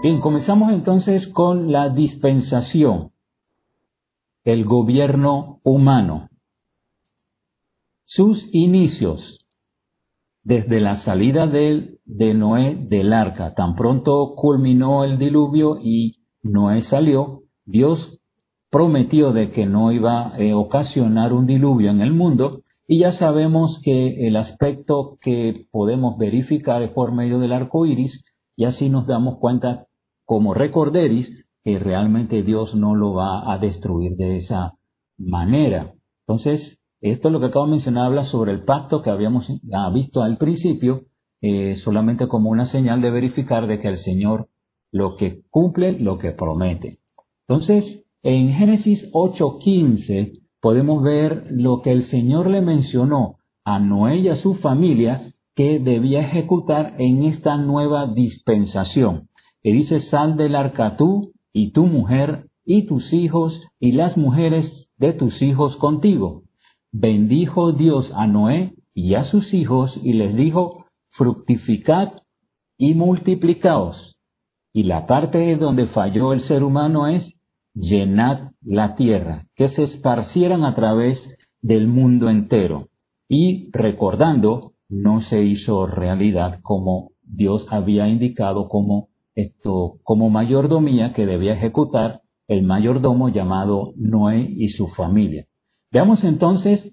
Bien, comenzamos entonces con la dispensación, el gobierno humano. Sus inicios, desde la salida de, Noé del arca, tan pronto culminó el diluvio y Noé salió, Dios prometió de que no iba a ocasionar un diluvio en el mundo y ya sabemos que el aspecto que podemos verificar es por medio del arco iris y así nos damos cuenta como recorderis que realmente Dios no lo va a destruir de esa manera. Entonces, esto es lo que acabo de mencionar habla sobre el pacto que habíamos ah, visto al principio, eh, solamente como una señal de verificar de que el Señor lo que cumple, lo que promete. Entonces, en Génesis 8:15 podemos ver lo que el Señor le mencionó a Noé y a su familia que debía ejecutar en esta nueva dispensación. Que dice, sal del arca tú y tu mujer y tus hijos y las mujeres de tus hijos contigo. Bendijo Dios a Noé y a sus hijos y les dijo, fructificad y multiplicaos. Y la parte donde falló el ser humano es llenad la tierra, que se esparcieran a través del mundo entero. Y recordando, no se hizo realidad como Dios había indicado como esto, como mayordomía que debía ejecutar el mayordomo llamado Noé y su familia. Veamos entonces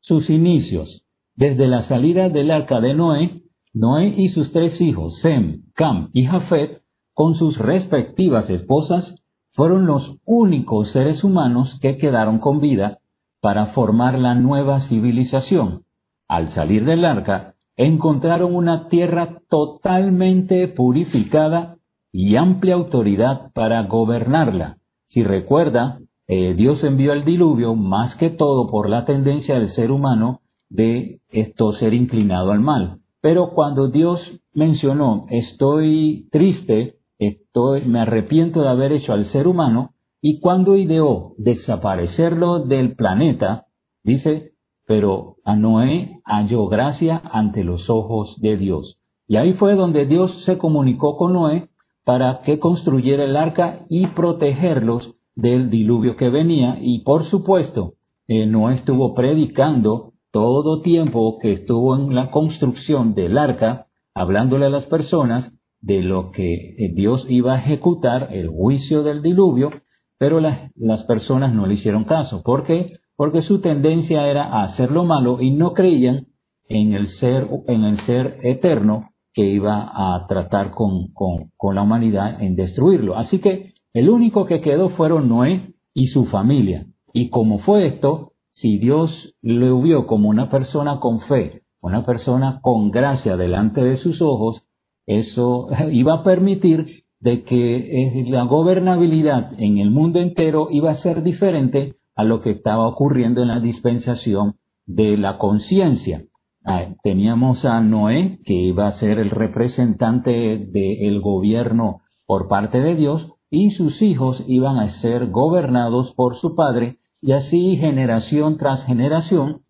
sus inicios. Desde la salida del arca de Noé, Noé y sus tres hijos, Sem, Cam y Jafet, con sus respectivas esposas, fueron los únicos seres humanos que quedaron con vida para formar la nueva civilización. Al salir del arca, encontraron una tierra totalmente purificada y amplia autoridad para gobernarla. Si recuerda, eh, Dios envió el diluvio más que todo por la tendencia del ser humano de esto ser inclinado al mal. Pero cuando Dios mencionó, estoy triste estoy, me arrepiento de haber hecho al ser humano, y cuando ideó desaparecerlo del planeta, dice, pero a Noé halló gracia ante los ojos de Dios. Y ahí fue donde Dios se comunicó con Noé para que construyera el arca y protegerlos del diluvio que venía. Y por supuesto, eh, Noé estuvo predicando todo tiempo que estuvo en la construcción del arca, hablándole a las personas de lo que eh, Dios iba a ejecutar, el juicio del diluvio, pero las, las personas no le hicieron caso. ¿Por qué? Porque su tendencia era a hacer lo malo y no creían en el ser, en el ser eterno que iba a tratar con, con, con la humanidad en destruirlo. Así que el único que quedó fueron Noé y su familia. Y como fue esto, si Dios lo vio como una persona con fe, una persona con gracia delante de sus ojos, eso iba a permitir de que eh, la gobernabilidad en el mundo entero iba a ser diferente a lo que estaba ocurriendo en la dispensación de la conciencia. Ah, teníamos a Noé, que iba a ser el representante del gobierno por parte de Dios, y sus hijos iban a ser gobernados por su padre, y así generación tras generación,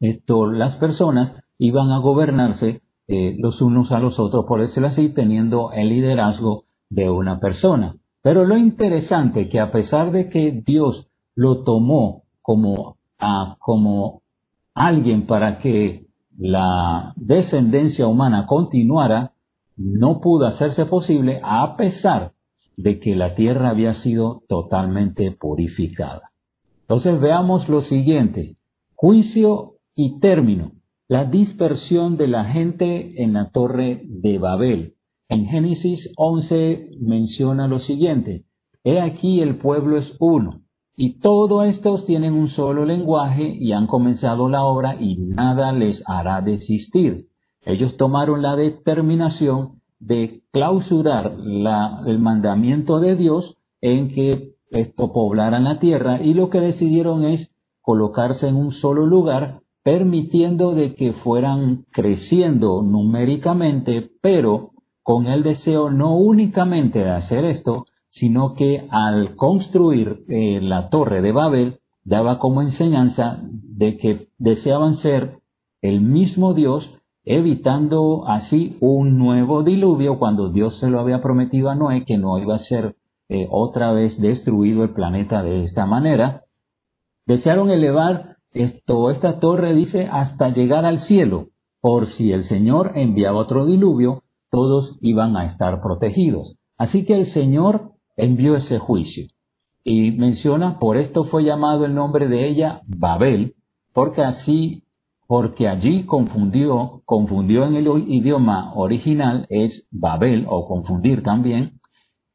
esto, las personas iban a gobernarse eh, los unos a los otros, por decirlo así, teniendo el liderazgo de una persona. Pero lo interesante que a pesar de que Dios lo tomó como, como alguien para que la descendencia humana continuara, no pudo hacerse posible a pesar de que la tierra había sido totalmente purificada. Entonces veamos lo siguiente, juicio y término la dispersión de la gente en la torre de Babel. En Génesis 11 menciona lo siguiente, He aquí el pueblo es uno, y todos estos tienen un solo lenguaje y han comenzado la obra y nada les hará desistir. Ellos tomaron la determinación de clausurar el mandamiento de Dios en que esto poblaran la tierra y lo que decidieron es colocarse en un solo lugar permitiendo de que fueran creciendo numéricamente, pero con el deseo no únicamente de hacer esto, sino que al construir eh, la torre de Babel daba como enseñanza de que deseaban ser el mismo Dios evitando así un nuevo diluvio cuando Dios se lo había prometido a Noé que no iba a ser eh, otra vez destruido el planeta de esta manera. Desearon elevar esto, esta torre, dice, hasta llegar al cielo, por si el Señor enviaba otro diluvio, todos iban a estar protegidos. Así que el Señor envió ese juicio. Y menciona, por esto fue llamado el nombre de ella Babel, porque así, porque allí confundió, confundió en el idioma original es Babel, o confundir también,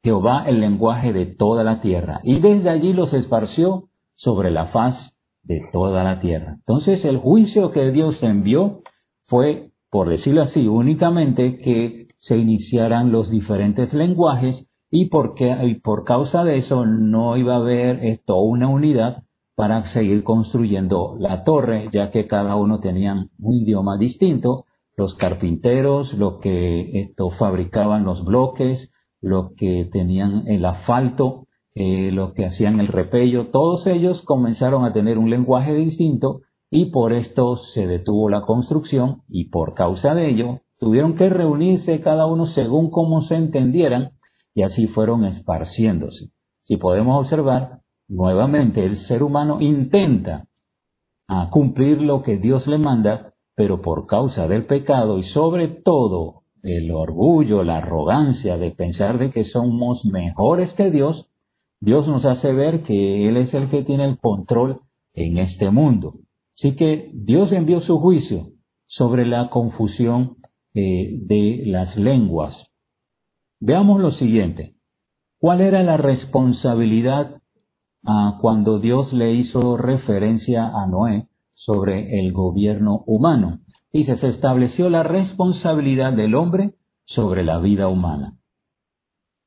Jehová el lenguaje de toda la tierra. Y desde allí los esparció sobre la faz de toda la tierra. Entonces el juicio que Dios envió fue, por decirlo así, únicamente que se iniciaran los diferentes lenguajes y, porque, y por causa de eso no iba a haber esto, una unidad para seguir construyendo la torre, ya que cada uno tenía un idioma distinto, los carpinteros, los que esto fabricaban los bloques, los que tenían el asfalto, eh, los que hacían el repello, todos ellos comenzaron a tener un lenguaje distinto y por esto se detuvo la construcción y por causa de ello tuvieron que reunirse cada uno según cómo se entendieran y así fueron esparciéndose. Si podemos observar, nuevamente el ser humano intenta a cumplir lo que Dios le manda, pero por causa del pecado y sobre todo el orgullo, la arrogancia de pensar de que somos mejores que Dios, Dios nos hace ver que Él es el que tiene el control en este mundo. Así que Dios envió su juicio sobre la confusión eh, de las lenguas. Veamos lo siguiente. ¿Cuál era la responsabilidad ah, cuando Dios le hizo referencia a Noé sobre el gobierno humano? Dice, se estableció la responsabilidad del hombre sobre la vida humana.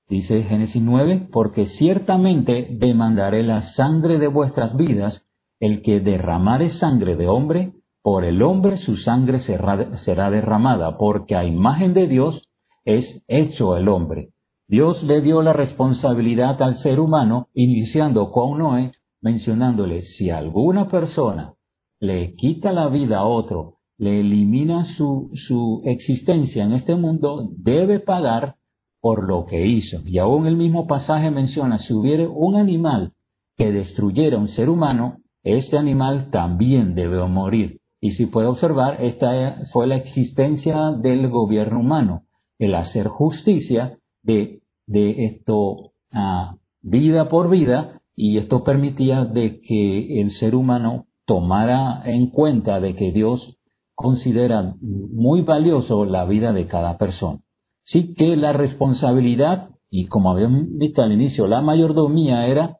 Dice Génesis 9, porque ciertamente demandaré la sangre de vuestras vidas, el que derramare sangre de hombre, por el hombre su sangre será, derramada, porque a imagen de Dios es hecho el hombre. Dios le dio la responsabilidad al ser humano, iniciando con Noé, mencionándole, si alguna persona le quita la vida a otro, le elimina su, su existencia en este mundo, debe pagar por lo que hizo. Y aún el mismo pasaje menciona, si hubiera un animal que destruyera un ser humano, este animal también debe morir. Y si puede observar, esta fue la existencia del gobierno humano, el hacer justicia de, de esto ah, vida por vida, y esto permitía de que el ser humano tomara en cuenta de que Dios considera muy valioso la vida de cada persona. Sí que la responsabilidad, y como habíamos dicho al inicio, la mayordomía era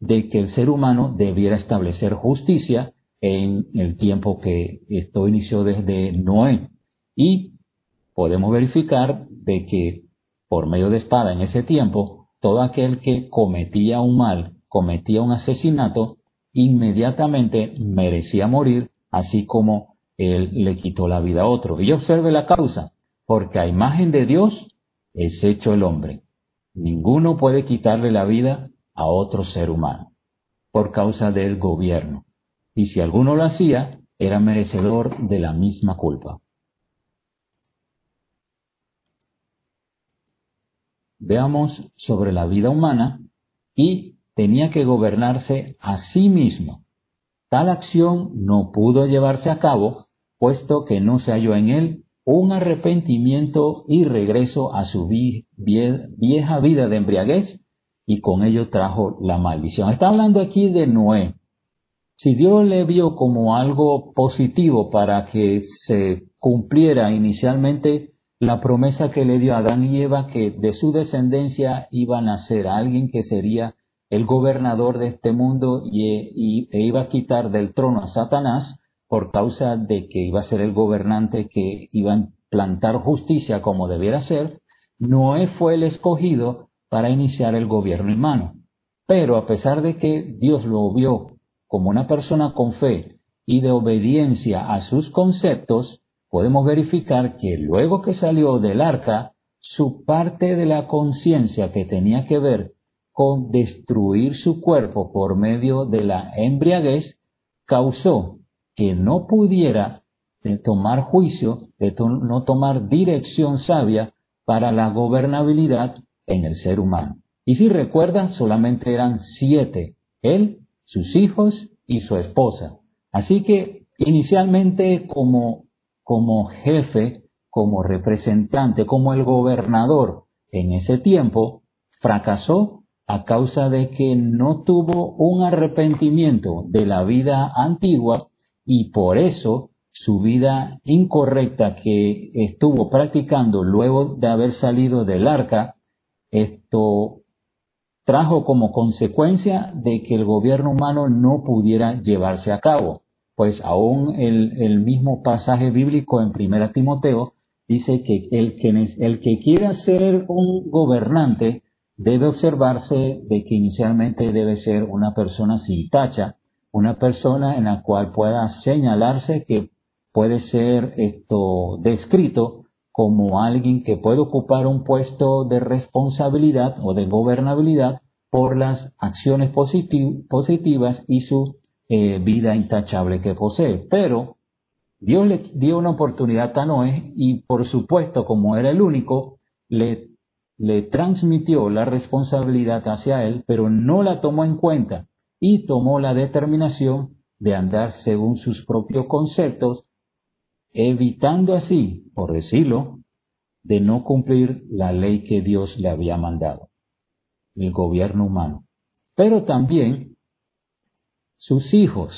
de que el ser humano debiera establecer justicia en el tiempo que esto inició desde Noé. Y podemos verificar de que por medio de espada en ese tiempo, todo aquel que cometía un mal, cometía un asesinato, inmediatamente merecía morir, así como él le quitó la vida a otro. Y observe la causa porque a imagen de Dios es hecho el hombre. Ninguno puede quitarle la vida a otro ser humano por causa del gobierno. Y si alguno lo hacía, era merecedor de la misma culpa. Veamos sobre la vida humana y tenía que gobernarse a sí mismo. Tal acción no pudo llevarse a cabo, puesto que no se halló en él un arrepentimiento y regreso a su vieja vida de embriaguez y con ello trajo la maldición. Está hablando aquí de Noé. Si Dios le vio como algo positivo para que se cumpliera inicialmente la promesa que le dio Adán y Eva que de su descendencia iba a nacer alguien que sería el gobernador de este mundo y, e iba a quitar del trono a Satanás, por causa de que iba a ser el gobernante que iba a implantar justicia como debiera ser, Noé fue el escogido para iniciar el gobierno humano. Pero a pesar de que Dios lo vio como una persona con fe y de obediencia a sus conceptos, podemos verificar que luego que salió del arca, su parte de la conciencia que tenía que ver con destruir su cuerpo por medio de la embriaguez causó que no pudiera tomar juicio, de no tomar dirección sabia para la gobernabilidad en el ser humano. Y si recuerdan, solamente eran siete, él, sus hijos y su esposa. Así que inicialmente como, como jefe, como representante, como el gobernador en ese tiempo, fracasó a causa de que no tuvo un arrepentimiento de la vida antigua y por eso su vida incorrecta que estuvo practicando luego de haber salido del arca, esto trajo como consecuencia de que el gobierno humano no pudiera llevarse a cabo. Pues aún el, mismo pasaje bíblico en 1 Timoteo dice que el, que el que quiera ser un gobernante debe observarse de que inicialmente debe ser una persona sin tacha, una persona en la cual pueda señalarse que puede ser esto descrito como alguien que puede ocupar un puesto de responsabilidad o de gobernabilidad por las acciones positivas y su eh, vida intachable que posee. Pero Dios le dio una oportunidad a Noé y por supuesto, como era el único, le, le transmitió la responsabilidad hacia él, pero no la tomó en cuenta y tomó la determinación de andar según sus propios conceptos evitando así, por decirlo, de no cumplir la ley que Dios le había mandado, el gobierno humano. Pero también sus hijos.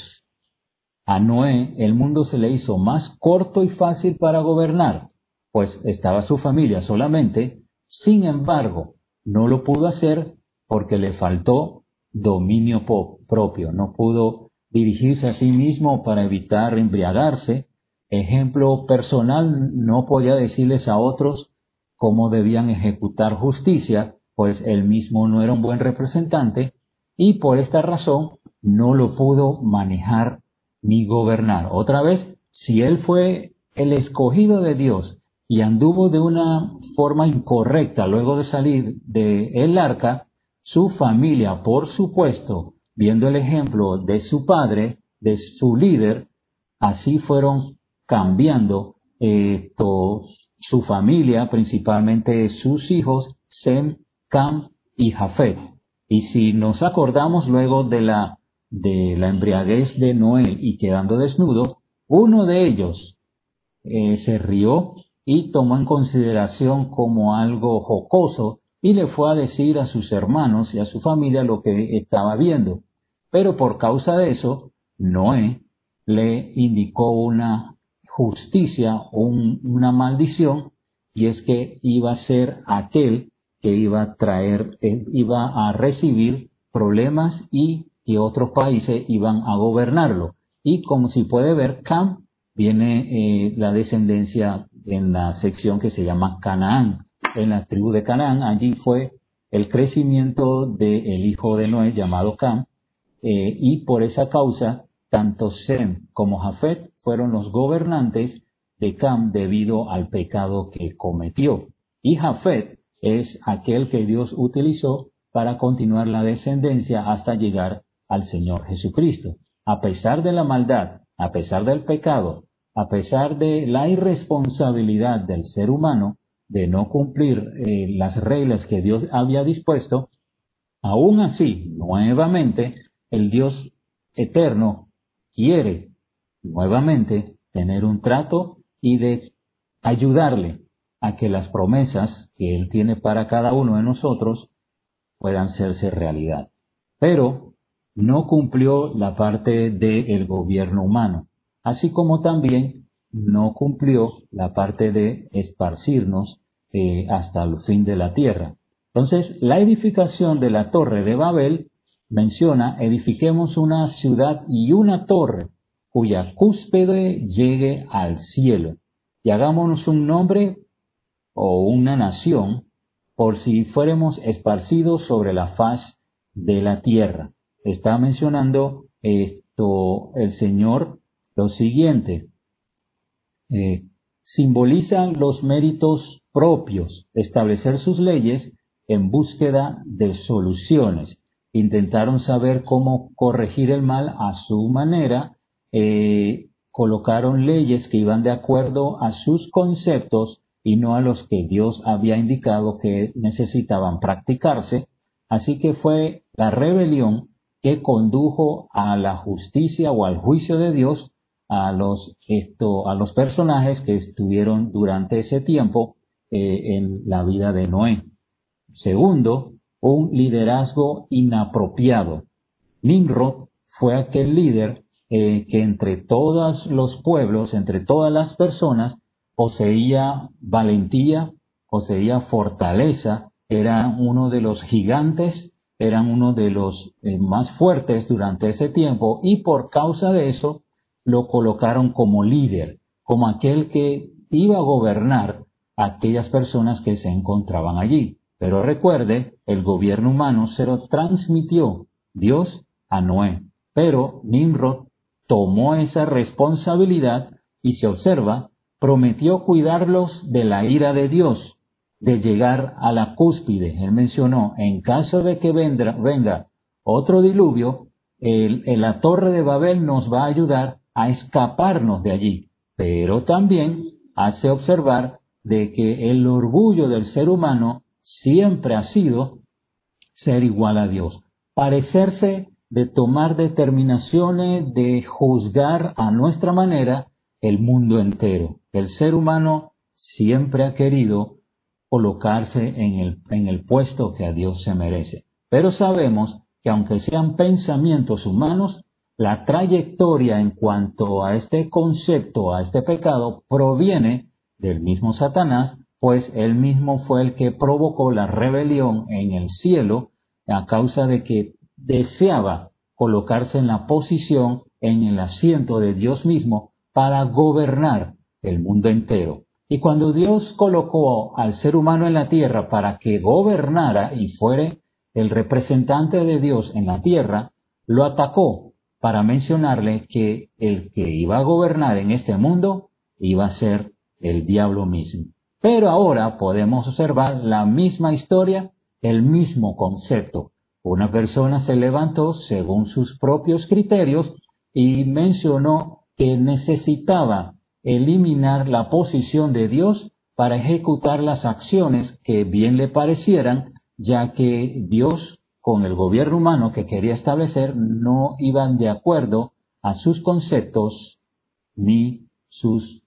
A Noé el mundo se le hizo más corto y fácil para gobernar, pues estaba su familia solamente, sin embargo, no lo pudo hacer porque le faltó dominio propio, no pudo dirigirse a sí mismo para evitar embriagarse, ejemplo personal, no podía decirles a otros cómo debían ejecutar justicia, pues él mismo no era un buen representante y por esta razón no lo pudo manejar ni gobernar. Otra vez, si él fue el escogido de Dios y anduvo de una forma incorrecta luego de salir del el arca, su familia, por supuesto, viendo el ejemplo de su padre, de su líder, así fueron cambiando eh, su familia, principalmente sus hijos, Sem, Cam y Jafet. Y si nos acordamos luego de la, de la embriaguez de Noé y quedando desnudo, uno de ellos eh, se rió y tomó en consideración como algo jocoso y le fue a decir a sus hermanos y a su familia lo que estaba viendo. Pero por causa de eso, Noé le indicó una justicia una maldición y es que iba a ser aquel que iba a traer, eh, iba a recibir problemas y que otros países iban a gobernarlo. Y como si puede ver, Cam viene eh, la descendencia en la sección que se llama Canaán. En la tribu de Canaán, allí fue el crecimiento del hijo de Noé llamado Cam, eh, y por esa causa tanto Sem como Jafet fueron los gobernantes de Cam debido al pecado que cometió. Y Jafet es aquel que Dios utilizó para continuar la descendencia hasta llegar al Señor Jesucristo. A pesar de la maldad, a pesar del pecado, a pesar de la irresponsabilidad del ser humano de no cumplir eh, las reglas que Dios había dispuesto, aún así, nuevamente, el Dios eterno quiere nuevamente tener un trato y de ayudarle a que las promesas que Él tiene para cada uno de nosotros puedan serse realidad. Pero no cumplió la parte del gobierno humano, así como también no cumplió la parte de esparcirnos eh, hasta el fin de la tierra. Entonces, la edificación de la torre de Babel menciona, edifiquemos una ciudad y una torre cuya cúspide llegue al cielo y hagámonos un nombre o una nación por si fuéramos esparcidos sobre la faz de la tierra. Está mencionando esto el Señor lo siguiente. Eh, simbolizan los méritos propios, establecer sus leyes en búsqueda de soluciones intentaron saber cómo corregir el mal a su manera, eh, colocaron leyes que iban de acuerdo a sus conceptos y no a los que Dios había indicado que necesitaban practicarse. Así que fue la rebelión que condujo a la justicia o al juicio de Dios a los, esto, a los personajes que estuvieron durante ese tiempo eh, en la vida de Noé. Segundo, un liderazgo inapropiado. Nimrod fue aquel líder eh, que entre todos los pueblos, entre todas las personas, poseía valentía, poseía fortaleza, era uno de los gigantes, era uno de los eh, más fuertes durante ese tiempo y por causa de eso lo colocaron como líder, como aquel que iba a gobernar a aquellas personas que se encontraban allí. Pero recuerde, el gobierno humano se lo transmitió Dios a Noé. Pero Nimrod tomó esa responsabilidad y se observa, prometió cuidarlos de la ira de Dios, de llegar a la cúspide. Él mencionó, en caso de que venga otro diluvio, la torre de Babel nos va a ayudar a escaparnos de allí. Pero también hace observar de que el orgullo del ser humano siempre ha sido ser igual a Dios, parecerse de tomar determinaciones, de juzgar a nuestra manera el mundo entero. El ser humano siempre ha querido colocarse en el, en el puesto que a Dios se merece. Pero sabemos que aunque sean pensamientos humanos, la trayectoria en cuanto a este concepto, a este pecado, proviene del mismo Satanás, pues él mismo fue el que provocó la rebelión en el cielo a causa de que deseaba colocarse en la posición, en el asiento de Dios mismo, para gobernar el mundo entero. Y cuando Dios colocó al ser humano en la tierra para que gobernara y fuere el representante de Dios en la tierra, lo atacó para mencionarle que el que iba a gobernar en este mundo iba a ser el diablo mismo. Pero ahora podemos observar la misma historia, el mismo concepto. Una persona se levantó según sus propios criterios y mencionó que necesitaba eliminar la posición de Dios para ejecutar las acciones que bien le parecieran, ya que Dios con el gobierno humano que quería establecer no iban de acuerdo a sus conceptos ni sus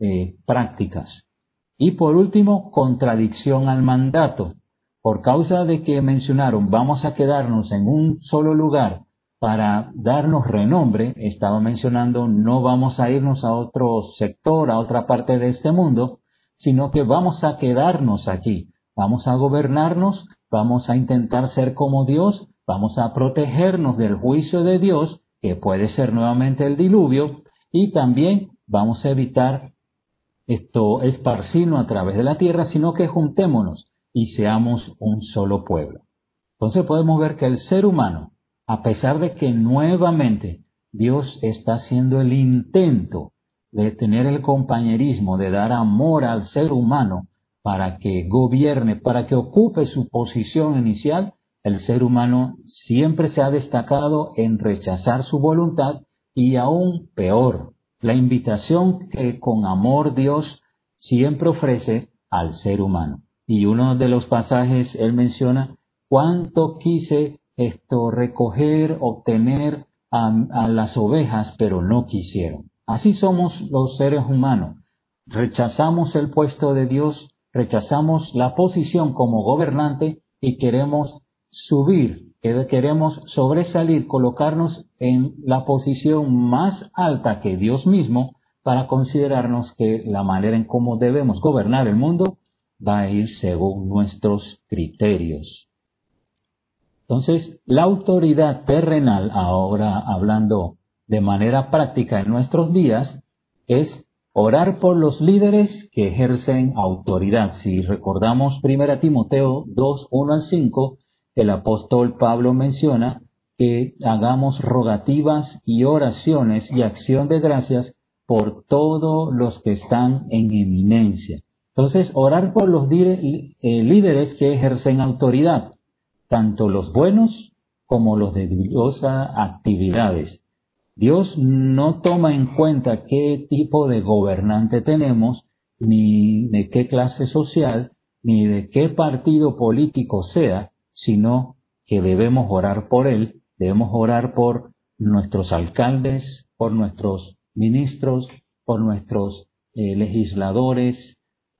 eh, prácticas. Y por último, contradicción al mandato por causa de que mencionaron vamos a quedarnos en un solo lugar para darnos renombre, estaba mencionando no vamos a irnos a otro sector, a otra parte de este mundo, sino que vamos a quedarnos allí, vamos a gobernarnos, vamos a intentar ser como Dios, vamos a protegernos del juicio de Dios, que puede ser nuevamente el diluvio, y también vamos a evitar esto esparcirnos a través de la tierra, sino que juntémonos y seamos un solo pueblo. Entonces podemos ver que el ser humano, a pesar de que nuevamente Dios está haciendo el intento de tener el compañerismo, de dar amor al ser humano para que gobierne, para que ocupe su posición inicial, el ser humano siempre se ha destacado en rechazar su voluntad y aún peor, la invitación que con amor Dios siempre ofrece al ser humano. Y uno de los pasajes él menciona cuánto quise esto recoger, obtener a, las ovejas, pero no quisieron. Así somos los seres humanos. Rechazamos el puesto de Dios, rechazamos la posición como gobernante y queremos subir, queremos sobresalir, colocarnos en la posición más alta que Dios mismo para considerarnos que la manera en cómo debemos gobernar el mundo va a ir según nuestros criterios. Entonces, la autoridad terrenal, ahora hablando de manera práctica en nuestros días, es orar por los líderes que ejercen autoridad. Si recordamos 1 Timoteo 2, 1 al 5, el apóstol Pablo menciona que hagamos rogativas y oraciones y acción de gracias por todos los que están en eminencia entonces, orar por los eh, líderes que ejercen autoridad, tanto los buenos como los de dubiosas actividades. Dios no toma en cuenta qué tipo de gobernante tenemos, ni de qué clase social, ni de qué partido político sea, sino que debemos orar por él, debemos orar por nuestros alcaldes, por nuestros ministros, por nuestros eh, legisladores,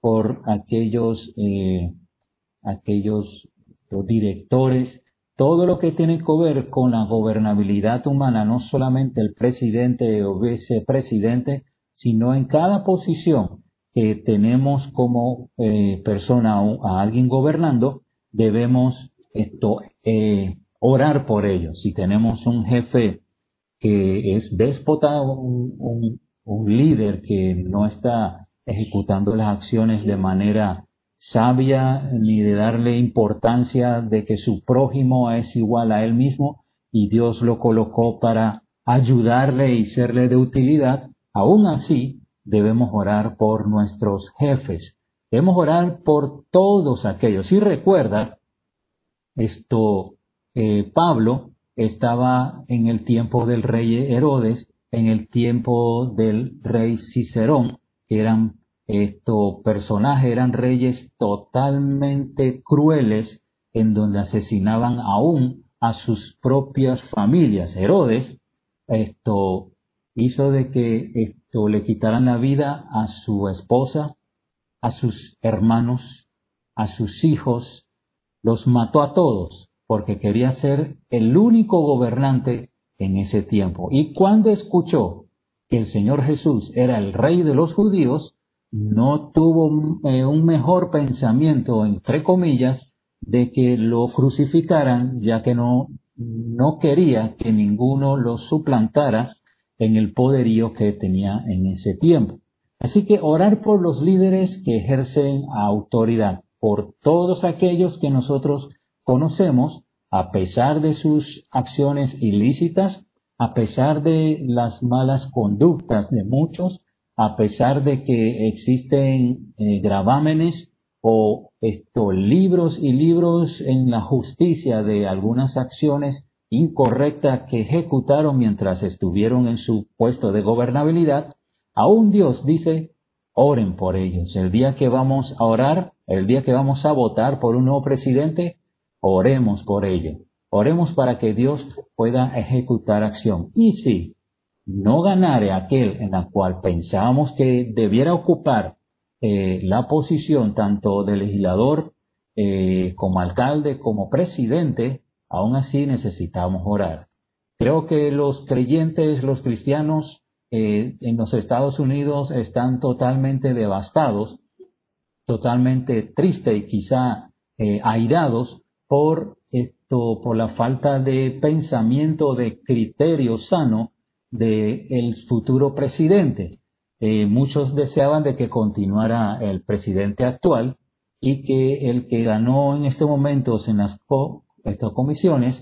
por aquellos, eh, aquellos directores, todo lo que tiene que ver con la gobernabilidad humana, no solamente el presidente o vicepresidente, sino en cada posición que tenemos como eh, persona a alguien gobernando, debemos eh, orar por ellos. Si tenemos un jefe que es déspota, un, un líder que no está ejecutando las acciones de manera sabia ni de darle importancia de que su prójimo es igual a él mismo y Dios lo colocó para ayudarle y serle de utilidad, aún así debemos orar por nuestros jefes, debemos orar por todos aquellos. Y recuerda, esto, eh, Pablo estaba en el tiempo del rey Herodes, en el tiempo del rey Cicerón, que eran estos personajes, eran reyes totalmente crueles, en donde asesinaban aún a sus propias familias. Herodes, esto hizo de que esto le quitaran la vida a su esposa, a sus hermanos, a sus hijos, los mató a todos porque quería ser el único gobernante en ese tiempo. Y cuando escuchó que el Señor Jesús era el rey de los judíos, no tuvo eh, un mejor pensamiento, entre comillas, de que lo crucificaran, ya que no, no quería que ninguno lo suplantara en el poderío que tenía en ese tiempo. Así que orar por los líderes que ejercen autoridad, por todos aquellos que nosotros conocemos, a pesar de sus acciones ilícitas, a pesar de las malas conductas de muchos, a pesar de que existen eh, gravámenes o estos libros y libros en la justicia de algunas acciones incorrectas que ejecutaron mientras estuvieron en su puesto de gobernabilidad, aún Dios dice, oren por ellos. El día que vamos a orar, el día que vamos a votar por un nuevo presidente, oremos por ello. Oremos para que Dios pueda ejecutar acción. Y si no ganare aquel en la cual pensábamos que debiera ocupar eh, la posición tanto de legislador eh, como alcalde como presidente, aún así necesitamos orar. Creo que los creyentes, los cristianos eh, en los Estados Unidos están totalmente devastados, totalmente tristes y quizá airados por esto, por la falta de pensamiento, de criterio sano del el futuro presidente. Eh, muchos deseaban de que continuara el presidente actual y que el que ganó en este momento en las estas comisiones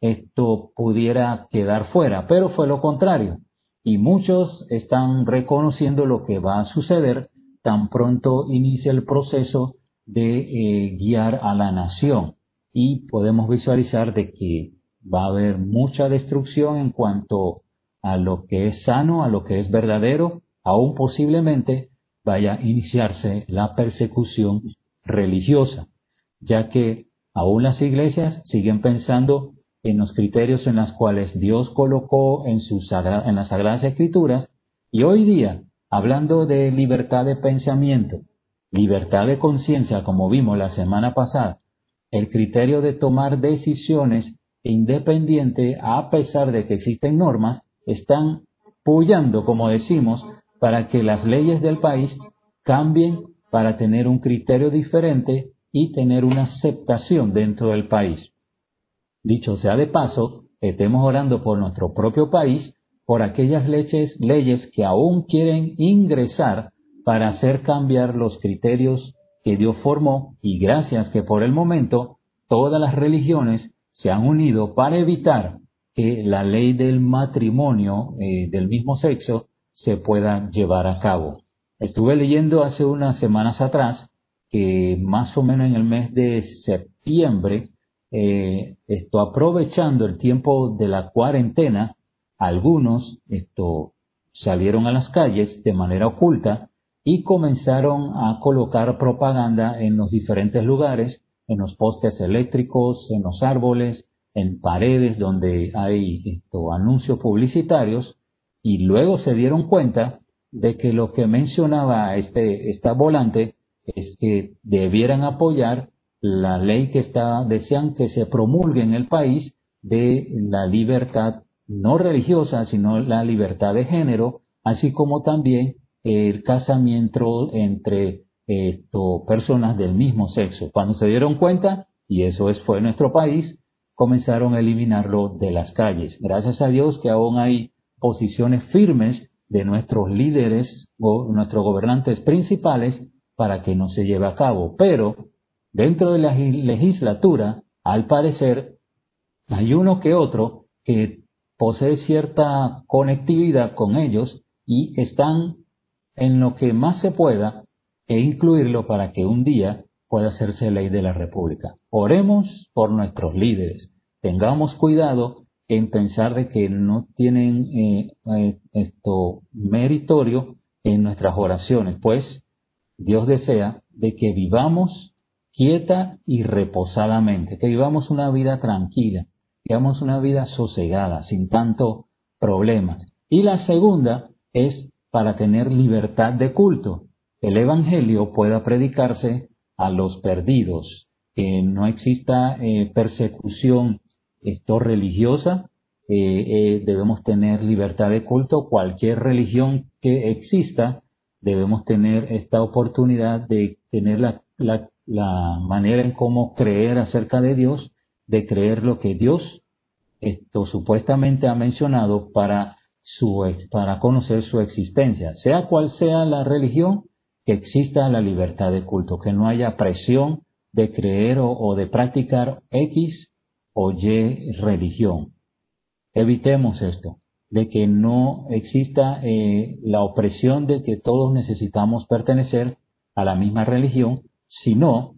esto pudiera quedar fuera, pero fue lo contrario. Y muchos están reconociendo lo que va a suceder tan pronto inicia el proceso de eh, guiar a la nación y podemos visualizar de que va a haber mucha destrucción en cuanto a lo que es sano, a lo que es verdadero, aún posiblemente vaya a iniciarse la persecución religiosa, ya que aún las iglesias siguen pensando en los criterios en los cuales Dios colocó en, en las Sagradas Escrituras y hoy día, hablando de libertad de pensamiento, libertad de conciencia, como vimos la semana pasada, el criterio de tomar decisiones independiente a pesar de que existen normas, están pullando, como decimos, para que las leyes del país cambien para tener un criterio diferente y tener una aceptación dentro del país. Dicho sea de paso, estemos orando por nuestro propio país, por aquellas leyes, leyes que aún quieren ingresar para hacer cambiar los criterios que Dios formó y gracias que por el momento todas las religiones se han unido para evitar que la ley del matrimonio eh, del mismo sexo se pueda llevar a cabo. Estuve leyendo hace unas semanas atrás que más o menos en el mes de septiembre, eh, esto aprovechando el tiempo de la cuarentena, algunos esto, salieron a las calles de manera oculta y comenzaron a colocar propaganda en los diferentes lugares, en los postes eléctricos, en los árboles, en paredes donde hay anuncios publicitarios, y luego se dieron cuenta de que lo que mencionaba este, esta volante es que debieran apoyar la ley que está, decían que se promulgue en el país de la libertad no religiosa, sino la libertad de género, así como también el casamiento entre personas del mismo sexo. Cuando se dieron cuenta, y eso es, fue nuestro país, comenzaron a eliminarlo de las calles. Gracias a Dios que aún hay posiciones firmes de nuestros líderes o nuestros gobernantes principales para que no se lleve a cabo. Pero dentro de la legislatura, al parecer, hay uno que otro que posee cierta conectividad con ellos y están en lo que más se pueda e incluirlo para que un día pueda hacerse ley de la República. Oremos por nuestros líderes. Tengamos cuidado en pensar de que no tienen eh, eh, esto meritorio en nuestras oraciones, pues Dios desea de que vivamos quieta y reposadamente, que vivamos una vida tranquila, que vivamos una vida sosegada, sin tanto problemas. Y la segunda es para tener libertad de culto. El Evangelio pueda predicarse a los perdidos, que no exista eh, persecución esto religiosa, eh, eh, debemos tener libertad de culto, cualquier religión que exista, debemos tener esta oportunidad de tener la, la, la manera en cómo creer acerca de Dios, de creer lo que Dios esto supuestamente ha mencionado para su para conocer su existencia, sea cual sea la religión, que exista la libertad de culto, que no haya presión de creer o de practicar X o Y religión. Evitemos esto, de que no exista eh, la opresión de que todos necesitamos pertenecer a la misma religión, sino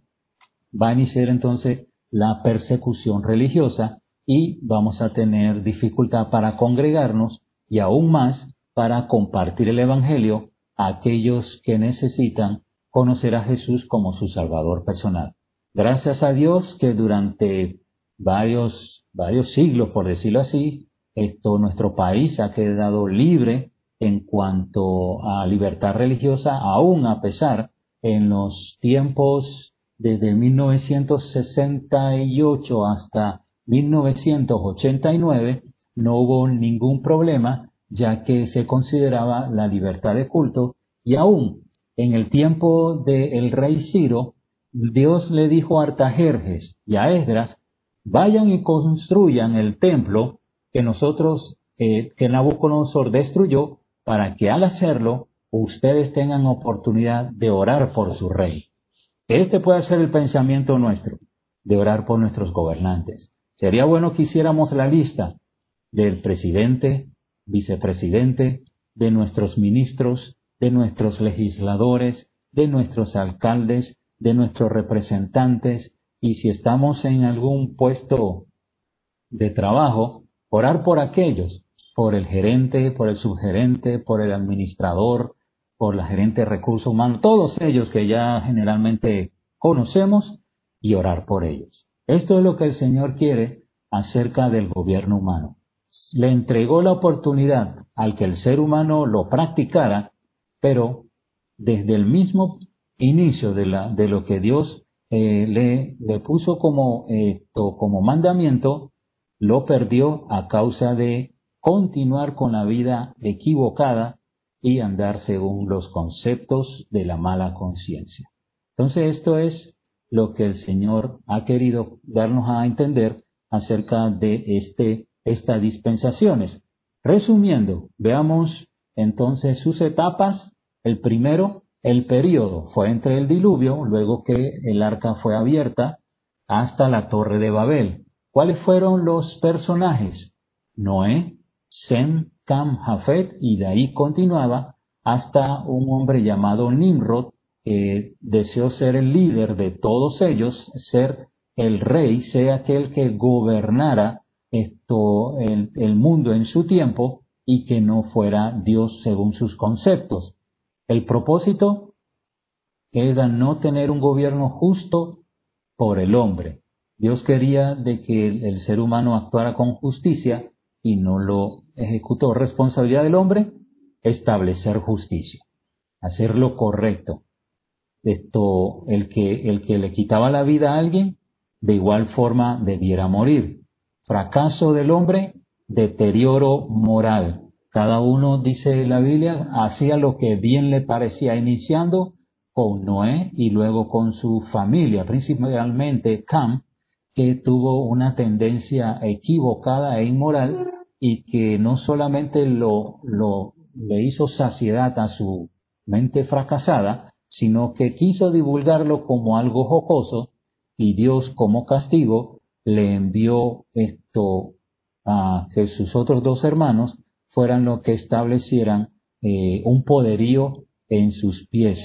va a iniciar entonces la persecución religiosa y vamos a tener dificultad para congregarnos y aún más para compartir el Evangelio a aquellos que necesitan conocer a Jesús como su Salvador personal. Gracias a Dios que durante varios, varios siglos, por decirlo así, esto, nuestro país ha quedado libre en cuanto a libertad religiosa, aún a pesar en los tiempos desde 1968 hasta 1989 no hubo ningún problema ya que se consideraba la libertad de culto y aún en el tiempo del rey Ciro Dios le dijo a Artajerjes y a Esdras vayan y construyan el templo que nosotros, eh, que Nabucodonosor destruyó, para que al hacerlo ustedes tengan oportunidad de orar por su rey. Este puede ser el pensamiento nuestro, de orar por nuestros gobernantes. Sería bueno que hiciéramos la lista del presidente, vicepresidente, de nuestros ministros, de nuestros legisladores, de nuestros alcaldes, de nuestros representantes, y si estamos en algún puesto de trabajo, orar por aquellos, por el gerente, por el subgerente, por el administrador, por la gerente de recursos humanos, todos ellos que ya generalmente conocemos y orar por ellos. Esto es lo que el Señor quiere acerca del gobierno humano. Le entregó la oportunidad al que el ser humano lo practicara, pero desde el mismo inicio de, la, de lo que Dios eh, le, puso como, como mandamiento, lo perdió a causa de continuar con la vida equivocada y andar según los conceptos de la mala conciencia. Entonces esto es lo que el Señor ha querido darnos a entender acerca de este, estas dispensaciones. Resumiendo, veamos entonces sus etapas. El primero, el periodo fue entre el diluvio, luego que el arca fue abierta, hasta la torre de Babel. ¿Cuáles fueron los personajes? Noé, Sem, Cam, Jafet, y de ahí continuaba hasta un hombre llamado Nimrod, que deseó ser el líder de todos ellos, ser el rey, sea aquel que gobernara esto, el, el mundo en su tiempo y que no fuera Dios según sus conceptos. El propósito era no tener un gobierno justo por el hombre. Dios quería de que el ser humano actuara con justicia y no lo ejecutó. Responsabilidad del hombre, establecer justicia, hacer lo correcto. Esto, el que, el que le quitaba la vida a alguien, de igual forma debiera morir. Fracaso del hombre, deterioro moral. Cada uno, dice la Biblia, hacía lo que bien le parecía, iniciando con Noé y luego con su familia, principalmente Cam, que tuvo una tendencia equivocada e inmoral y que no solamente lo, lo le hizo saciedad a su mente fracasada, sino que quiso divulgarlo como algo jocoso y Dios como castigo le envió esto a que sus otros dos hermanos fueran los que establecieran eh, un poderío en sus pies,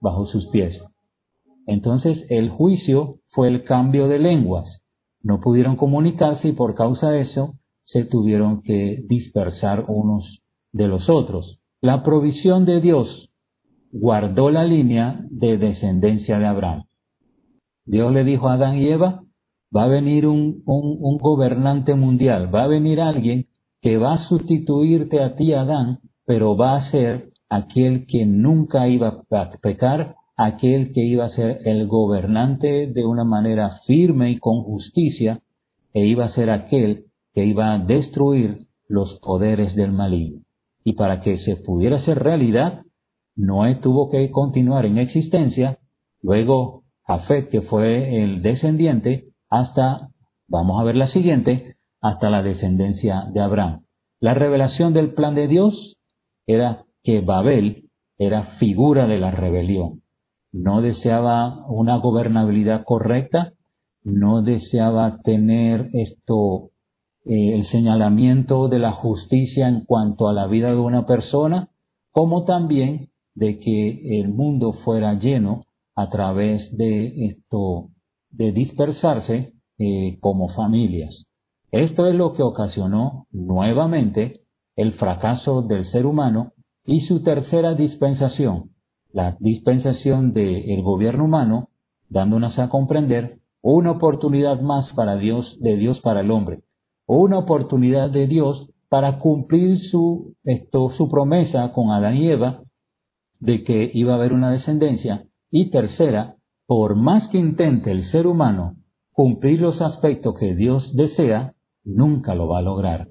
bajo sus pies. Entonces el juicio fue el cambio de lenguas. No pudieron comunicarse y por causa de eso se tuvieron que dispersar unos de los otros. La provisión de Dios guardó la línea de descendencia de Abraham. Dios le dijo a Adán y Eva, va a venir un, un, gobernante mundial, va a venir alguien que va a sustituirte a ti, Adán, pero va a ser aquel que nunca iba a pecar, aquel que iba a ser el gobernante de una manera firme y con justicia, e iba a ser aquel que iba a destruir los poderes del maligno. Y para que se pudiera hacer realidad, Noé tuvo que continuar en existencia, luego Jafet, que fue el descendiente, hasta, vamos a ver la siguiente, hasta la descendencia de Abraham. La revelación del plan de Dios era que Babel era figura de la rebelión. No deseaba una gobernabilidad correcta, no deseaba tener esto, eh, el señalamiento de la justicia en cuanto a la vida de una persona, como también de que el mundo fuera lleno a través de esto, de dispersarse eh, como familias. Esto es lo que ocasionó nuevamente el fracaso del ser humano y su tercera dispensación, la dispensación del gobierno humano, dándonos a comprender una oportunidad más para Dios, de Dios para el hombre, una oportunidad de Dios para cumplir su, esto, su promesa con Adán y Eva de que iba a haber una descendencia y tercera, por más que intente el ser humano cumplir los aspectos que Dios desea, nunca lo va a lograr.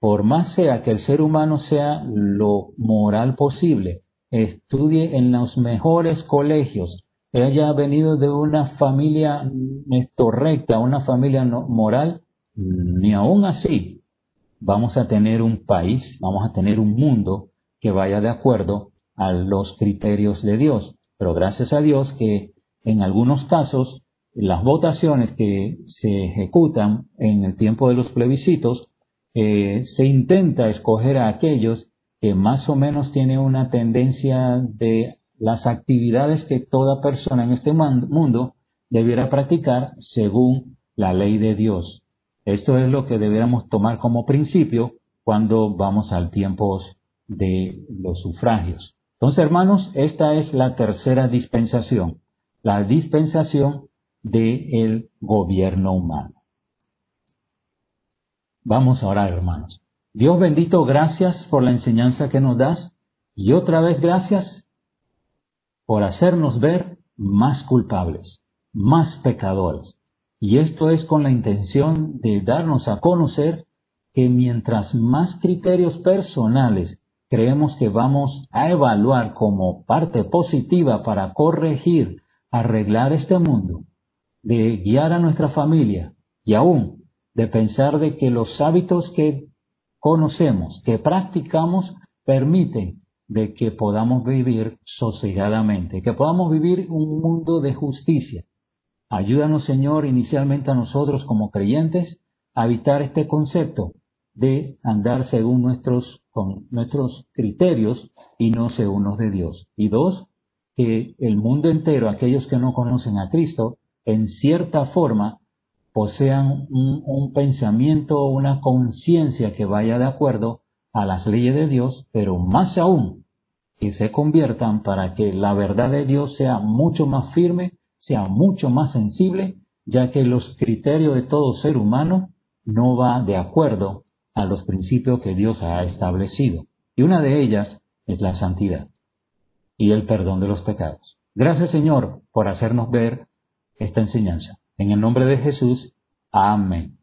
Por más sea que el ser humano sea lo moral posible, estudie en los mejores colegios, haya venido de una familia esto, recta, una familia moral, ni aún así vamos a tener un país, vamos a tener un mundo que vaya de acuerdo a los criterios de Dios. Pero gracias a Dios que en algunos casos las votaciones que se ejecutan en el tiempo de los plebiscitos, eh, se intenta escoger a aquellos que más o menos tienen una tendencia de las actividades que toda persona en este mundo debiera practicar según la ley de Dios. Esto es lo que debiéramos tomar como principio cuando vamos al tiempo de los sufragios. Entonces, hermanos, esta es la tercera dispensación, la dispensación del gobierno humano. Vamos a orar, hermanos. Dios bendito, gracias por la enseñanza que nos das y otra vez gracias por hacernos ver más culpables, más pecadores. Y esto es con la intención de darnos a conocer que mientras más criterios personales creemos que vamos a evaluar como parte positiva para corregir, arreglar este mundo, de guiar a nuestra familia y aún de pensar de que los hábitos que conocemos, que practicamos, permiten de que podamos vivir sosegadamente, que podamos vivir un mundo de justicia. Ayúdanos, Señor, inicialmente a nosotros como creyentes a evitar este concepto de andar según nuestros, con nuestros criterios y no según los de Dios. Y dos, que el mundo entero, aquellos que no conocen a Cristo, en cierta forma posean un, un pensamiento, una conciencia que vaya de acuerdo a las leyes de Dios, pero más aún que se conviertan para que la verdad de Dios sea mucho más firme, sea mucho más sensible, ya que los criterios de todo ser humano no va de acuerdo a los principios que Dios ha establecido. Y una de ellas es la santidad y el perdón de los pecados. Gracias Señor por hacernos ver esta enseñanza. En el nombre de Jesús, amén.